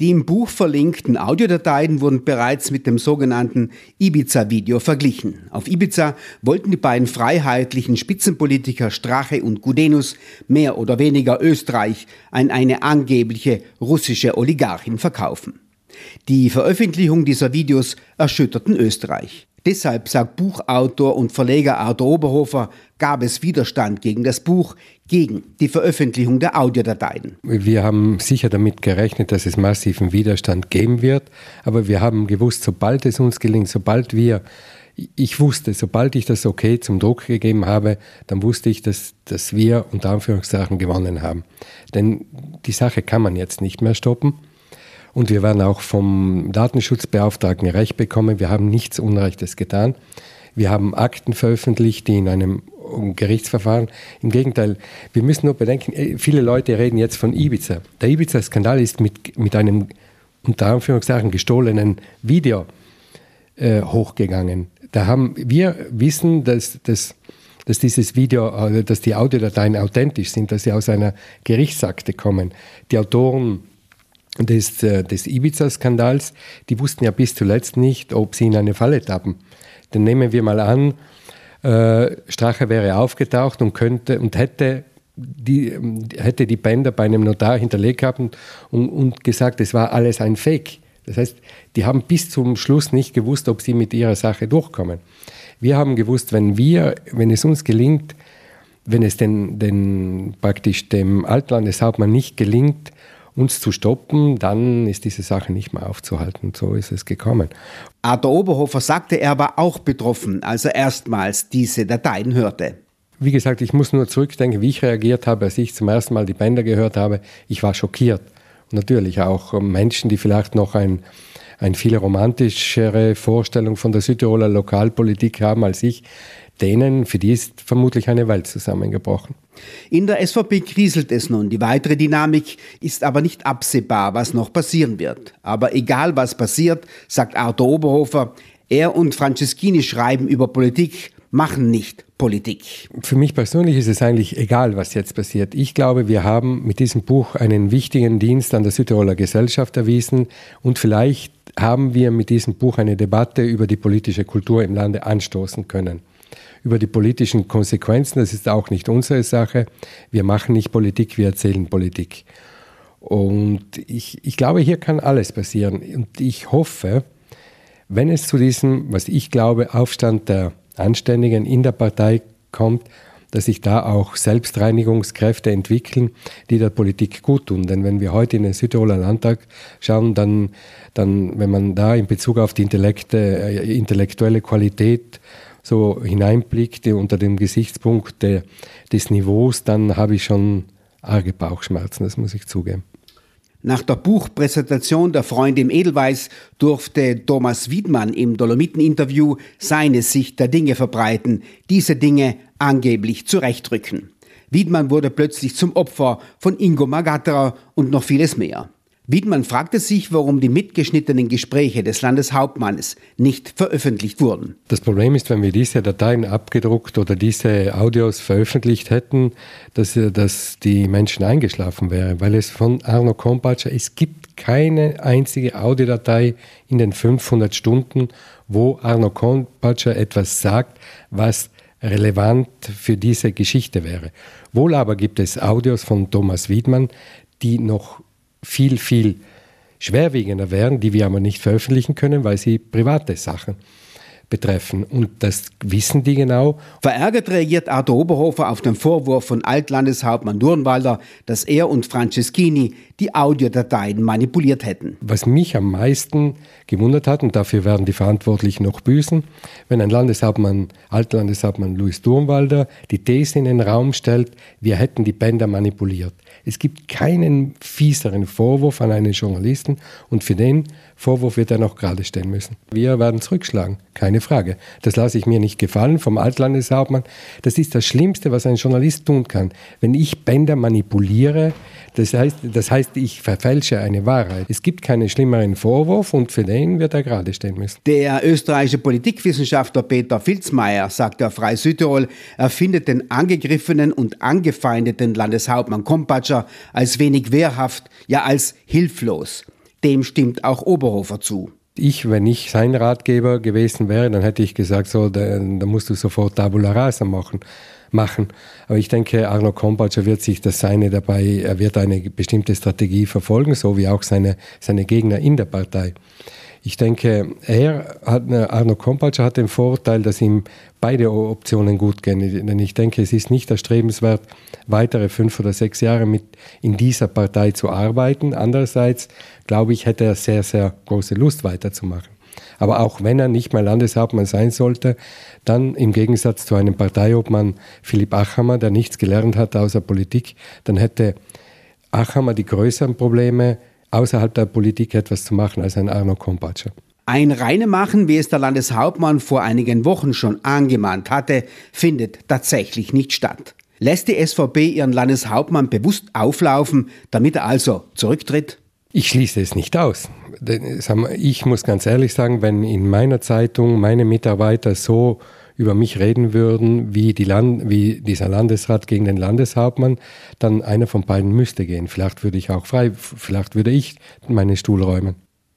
Die im Buch verlinkten Audiodateien wurden bereits mit dem sogenannten Ibiza-Video verglichen. Auf Ibiza wollten die beiden freiheitlichen Spitzenpolitiker Strache und Gudenus mehr oder weniger Österreich an eine angebliche russische Oligarchin verkaufen. Die Veröffentlichung dieser Videos erschütterten Österreich. Deshalb, sagt Buchautor und Verleger Arthur Oberhofer, gab es Widerstand gegen das Buch, gegen die Veröffentlichung der Audiodateien. Wir haben sicher damit gerechnet, dass es massiven Widerstand geben wird, aber wir haben gewusst, sobald es uns gelingt, sobald wir ich wusste, sobald ich das okay zum Druck gegeben habe, dann wusste ich, dass, dass wir unter Anführungszeichen gewonnen haben. Denn die Sache kann man jetzt nicht mehr stoppen. Und wir werden auch vom Datenschutzbeauftragten Recht bekommen. Wir haben nichts Unrechtes getan. Wir haben Akten veröffentlicht, die in einem Gerichtsverfahren. Im Gegenteil, wir müssen nur bedenken, äh, viele Leute reden jetzt von Ibiza. Der Ibiza-Skandal ist mit, mit einem unter Anführungszeichen gestohlenen Video äh, hochgegangen. Da haben wir wissen, dass, dass, dass dieses Video, äh, dass die Audiodateien authentisch sind, dass sie aus einer Gerichtsakte kommen. Die Autoren des, äh, des Ibiza-Skandals, die wussten ja bis zuletzt nicht, ob sie in eine Falle tappen. Dann nehmen wir mal an, äh, Strache wäre aufgetaucht und könnte und hätte die, hätte die Bänder bei einem Notar hinterlegt gehabt und, und gesagt, es war alles ein Fake. Das heißt, die haben bis zum Schluss nicht gewusst, ob sie mit ihrer Sache durchkommen. Wir haben gewusst, wenn wir, wenn es uns gelingt, wenn es den, den praktisch dem Altlandeshauptmann nicht gelingt, uns zu stoppen, dann ist diese Sache nicht mehr aufzuhalten. Und so ist es gekommen. Arthur Oberhofer sagte, er war auch betroffen, als er erstmals diese Dateien hörte. Wie gesagt, ich muss nur zurückdenken, wie ich reagiert habe, als ich zum ersten Mal die Bänder gehört habe. Ich war schockiert. Und natürlich auch Menschen, die vielleicht noch ein, eine viel romantischere Vorstellung von der Südtiroler Lokalpolitik haben als ich, denen, für die ist vermutlich eine Welt zusammengebrochen. In der SVP kriselt es nun. Die weitere Dynamik ist aber nicht absehbar, was noch passieren wird. Aber egal was passiert, sagt Arthur Oberhofer, er und Franceschini schreiben über Politik, machen nicht Politik. Für mich persönlich ist es eigentlich egal, was jetzt passiert. Ich glaube, wir haben mit diesem Buch einen wichtigen Dienst an der Südtiroler Gesellschaft erwiesen und vielleicht haben wir mit diesem Buch eine Debatte über die politische Kultur im Lande anstoßen können über die politischen Konsequenzen. Das ist auch nicht unsere Sache. Wir machen nicht Politik, wir erzählen Politik. Und ich, ich glaube, hier kann alles passieren. Und ich hoffe, wenn es zu diesem, was ich glaube, Aufstand der Anständigen in der Partei kommt, dass sich da auch Selbstreinigungskräfte entwickeln, die der Politik gut tun. Denn wenn wir heute in den Südtiroler Landtag schauen, dann, dann wenn man da in Bezug auf die äh, intellektuelle Qualität so hineinblickte unter dem Gesichtspunkt de, des Niveaus, dann habe ich schon arge Bauchschmerzen, das muss ich zugeben. Nach der Buchpräsentation der Freunde im Edelweiß durfte Thomas Wiedmann im Dolomiten-Interview seine Sicht der Dinge verbreiten, diese Dinge angeblich zurechtrücken. Wiedmann wurde plötzlich zum Opfer von Ingo Magatterer und noch vieles mehr. Wiedmann fragte sich, warum die mitgeschnittenen Gespräche des Landeshauptmannes nicht veröffentlicht wurden. Das Problem ist, wenn wir diese Dateien abgedruckt oder diese Audios veröffentlicht hätten, dass, dass die Menschen eingeschlafen wären, weil es von Arno Kompatscher, es gibt keine einzige Audiodatei in den 500 Stunden, wo Arno Kompatscher etwas sagt, was relevant für diese Geschichte wäre. Wohl aber gibt es Audios von Thomas Wiedmann, die noch viel, viel schwerwiegender wären, die wir aber nicht veröffentlichen können, weil sie private Sachen betreffen. Und das wissen die genau. Verärgert reagiert Arthur Oberhofer auf den Vorwurf von Altlandeshauptmann Durnwalder, dass er und Franceschini die Audiodateien manipuliert hätten. Was mich am meisten gewundert hat, und dafür werden die Verantwortlichen noch büßen, wenn ein Landeshauptmann, Altlandeshauptmann Louis Durnwalder die These in den Raum stellt, wir hätten die Bänder manipuliert. Es gibt keinen fieseren Vorwurf an einen Journalisten und für den Vorwurf wird er noch gerade stellen müssen. Wir werden zurückschlagen, keine Frage. Das lasse ich mir nicht gefallen vom Altlandeshauptmann. Das ist das Schlimmste, was ein Journalist tun kann. Wenn ich Bänder manipuliere, das heißt, das heißt, ich verfälsche eine Wahrheit. Es gibt keinen schlimmeren Vorwurf und für den wird er gerade stehen müssen. Der österreichische Politikwissenschaftler Peter Filzmeier sagt auf Frei Südtirol, er findet den angegriffenen und angefeindeten Landeshauptmann Kompatscher als wenig wehrhaft, ja als hilflos. Dem stimmt auch Oberhofer zu. Ich, wenn ich sein Ratgeber gewesen wäre, dann hätte ich gesagt, so, da, da musst du sofort Tabula Rasa machen machen. Aber ich denke, Arno Kompatscher wird sich das Seine dabei, er wird eine bestimmte Strategie verfolgen, so wie auch seine, seine Gegner in der Partei. Ich denke, er hat, Arno Kompatscher hat den Vorteil, dass ihm beide Optionen gut gehen. Denn ich denke, es ist nicht erstrebenswert, weitere fünf oder sechs Jahre mit in dieser Partei zu arbeiten. Andererseits, glaube ich, hätte er sehr, sehr große Lust weiterzumachen. Aber auch wenn er nicht mehr Landeshauptmann sein sollte, dann im Gegensatz zu einem Parteiobmann Philipp Achammer, der nichts gelernt hat außer Politik, dann hätte Achammer die größeren Probleme, außerhalb der Politik etwas zu machen als ein Arno Kompatscher. Ein Reinemachen, wie es der Landeshauptmann vor einigen Wochen schon angemahnt hatte, findet tatsächlich nicht statt. Lässt die SVP ihren Landeshauptmann bewusst auflaufen, damit er also zurücktritt? Ich schließe es nicht aus. Ich muss ganz ehrlich sagen, wenn in meiner Zeitung meine Mitarbeiter so über mich reden würden, wie, die Land wie dieser Landesrat gegen den Landeshauptmann, dann einer von beiden müsste gehen. Vielleicht würde ich auch frei, vielleicht würde ich meinen Stuhl räumen.